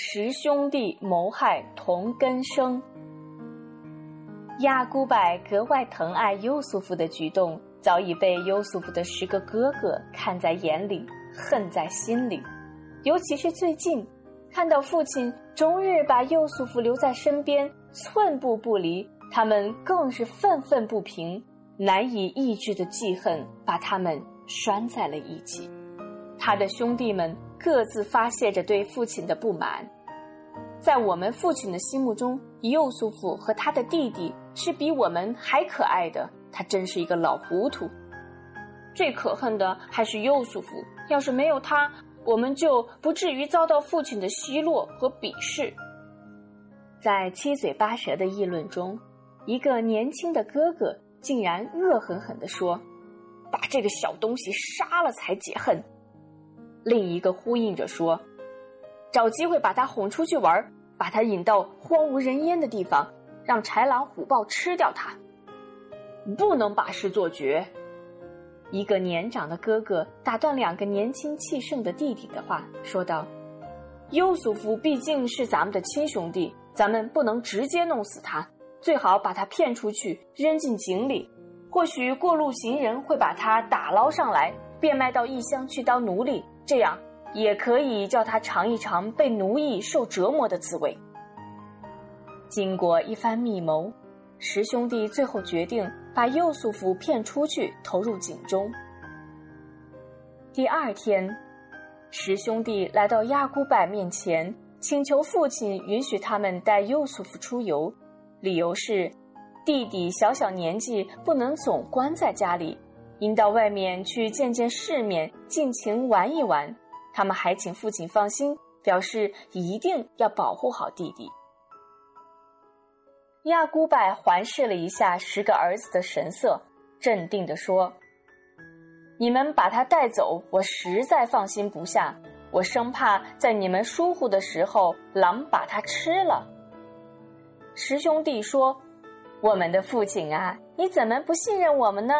十兄弟谋害同根生。亚古柏格外疼爱优素福的举动，早已被优素福的十个哥哥看在眼里，恨在心里。尤其是最近，看到父亲终日把优素福留在身边，寸步不离，他们更是愤愤不平，难以抑制的记恨把他们拴在了一起。他的兄弟们各自发泄着对父亲的不满。在我们父亲的心目中，幼素福和他的弟弟是比我们还可爱的。他真是一个老糊涂。最可恨的还是幼素福，要是没有他，我们就不至于遭到父亲的奚落和鄙视。在七嘴八舌的议论中，一个年轻的哥哥竟然恶狠狠地说：“把这个小东西杀了才解恨。”另一个呼应着说。找机会把他哄出去玩，把他引到荒无人烟的地方，让豺狼虎豹吃掉他。不能把事做绝。一个年长的哥哥打断两个年轻气盛的弟弟的话，说道：“优素福毕竟是咱们的亲兄弟，咱们不能直接弄死他，最好把他骗出去，扔进井里。或许过路行人会把他打捞上来，变卖到异乡去当奴隶，这样。”也可以叫他尝一尝被奴役、受折磨的滋味。经过一番密谋，十兄弟最后决定把右素福骗出去，投入井中。第二天，十兄弟来到亚古柏面前，请求父亲允许他们带右素福出游，理由是弟弟小小年纪不能总关在家里，应到外面去见见世面，尽情玩一玩。他们还请父亲放心，表示一定要保护好弟弟。亚古柏环视了一下十个儿子的神色，镇定地说：“你们把他带走，我实在放心不下。我生怕在你们疏忽的时候，狼把他吃了。”十兄弟说：“我们的父亲啊，你怎么不信任我们呢？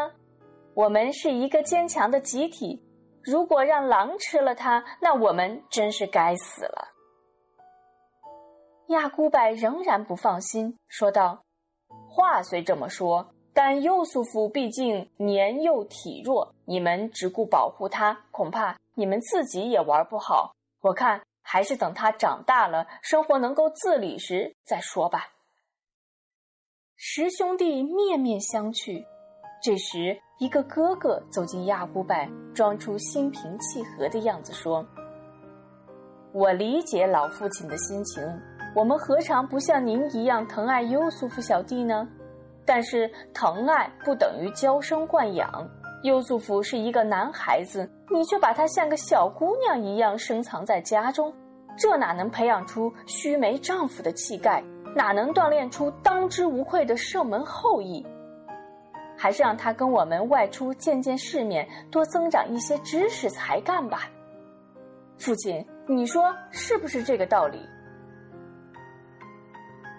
我们是一个坚强的集体。”如果让狼吃了它，那我们真是该死了。亚古柏仍然不放心，说道：“话虽这么说，但幼素夫毕竟年幼体弱，你们只顾保护他，恐怕你们自己也玩不好。我看还是等他长大了，生活能够自理时再说吧。”十兄弟面面相觑。这时，一个哥哥走进亚古柏，装出心平气和的样子说：“我理解老父亲的心情，我们何尝不像您一样疼爱优素福小弟呢？但是疼爱不等于娇生惯养。优素福是一个男孩子，你却把他像个小姑娘一样深藏在家中，这哪能培养出须眉丈夫的气概？哪能锻炼出当之无愧的圣门后裔？”还是让他跟我们外出见见世面，多增长一些知识才干吧。父亲，你说是不是这个道理？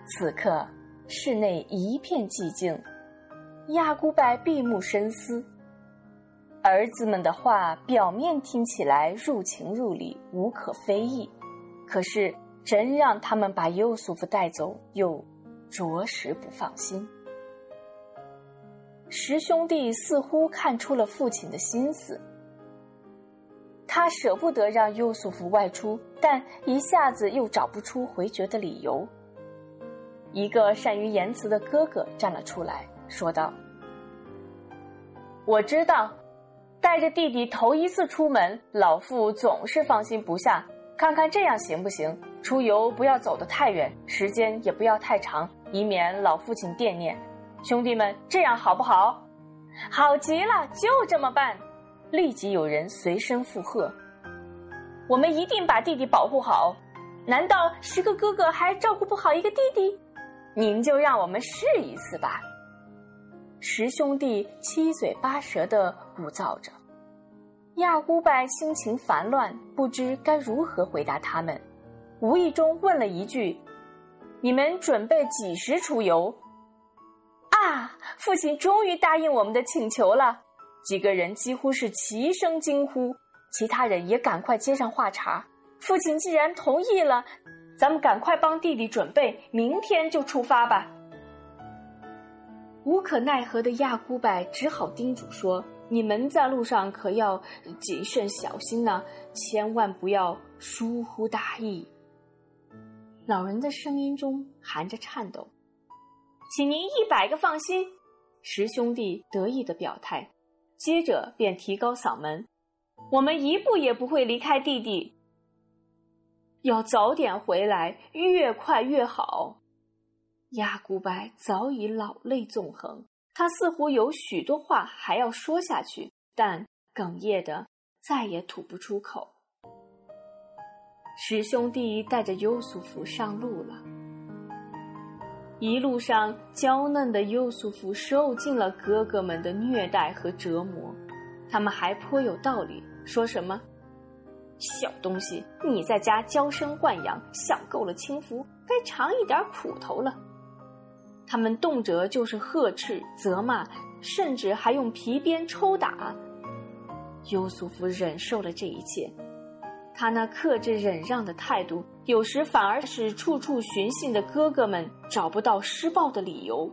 此刻室内一片寂静，亚古柏闭目深思。儿子们的话表面听起来入情入理，无可非议，可是真让他们把优素夫带走，又着实不放心。十兄弟似乎看出了父亲的心思，他舍不得让优素福外出，但一下子又找不出回绝的理由。一个善于言辞的哥哥站了出来，说道：“我知道，带着弟弟头一次出门，老父总是放心不下。看看这样行不行？出游不要走得太远，时间也不要太长，以免老父亲惦念。”兄弟们，这样好不好？好极了，就这么办。立即有人随声附和。我们一定把弟弟保护好。难道十个哥哥还照顾不好一个弟弟？您就让我们试一次吧。十兄弟七嘴八舌的鼓噪着。亚古柏心情烦乱，不知该如何回答他们，无意中问了一句：“你们准备几时出游？”啊！父亲终于答应我们的请求了，几个人几乎是齐声惊呼，其他人也赶快接上话茬。父亲既然同意了，咱们赶快帮弟弟准备，明天就出发吧。无可奈何的亚古柏只好叮嘱说：“你们在路上可要谨慎小心呢，千万不要疏忽大意。”老人的声音中含着颤抖：“请您一百个放心。”十兄弟得意的表态，接着便提高嗓门：“我们一步也不会离开弟弟，要早点回来，越快越好。”亚古白早已老泪纵横，他似乎有许多话还要说下去，但哽咽的再也吐不出口。十兄弟带着优素福上路了，一路上娇嫩的优素福受尽了哥哥们的虐待和折磨，他们还颇有道理，说什么：“小东西，你在家娇生惯养，享够了清福，该尝一点苦头了。”他们动辄就是呵斥、责骂，甚至还用皮鞭抽打。优素福忍受了这一切，他那克制忍让的态度，有时反而使处处寻衅的哥哥们找不到施暴的理由。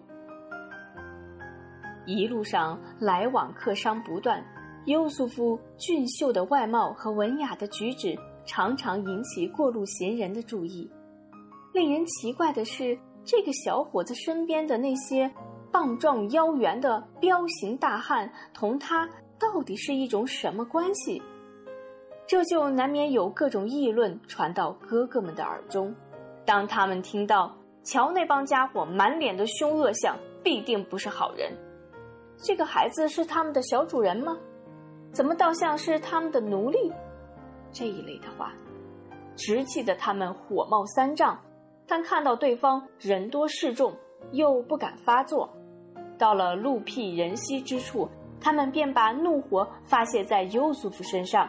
一路上来往客商不断，优素夫俊秀的外貌和文雅的举止常常引起过路行人的注意。令人奇怪的是。这个小伙子身边的那些棒状腰圆的彪形大汉，同他到底是一种什么关系？这就难免有各种议论传到哥哥们的耳中。当他们听到瞧那帮家伙满脸的凶恶相，必定不是好人。这个孩子是他们的小主人吗？怎么倒像是他们的奴隶？这一类的话，直气得他们火冒三丈。但看到对方人多势众，又不敢发作，到了路僻人稀之处，他们便把怒火发泄在优素夫身上。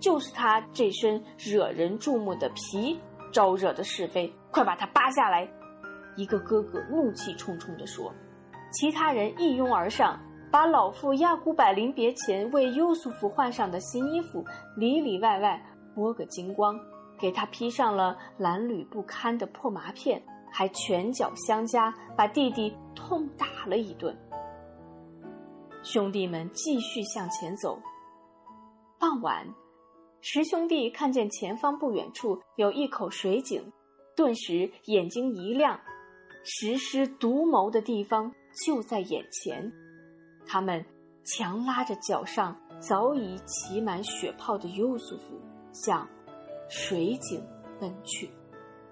就是他这身惹人注目的皮招惹的是非，快把他扒下来！一个哥哥怒气冲冲地说。其他人一拥而上，把老妇亚古柏临别前为优素福换上的新衣服里里外外剥个精光。给他披上了褴褛不堪的破麻片，还拳脚相加，把弟弟痛打了一顿。兄弟们继续向前走。傍晚，十兄弟看见前方不远处有一口水井，顿时眼睛一亮，石狮独谋的地方就在眼前。他们强拉着脚上早已起满血泡的优素夫向。水井奔去。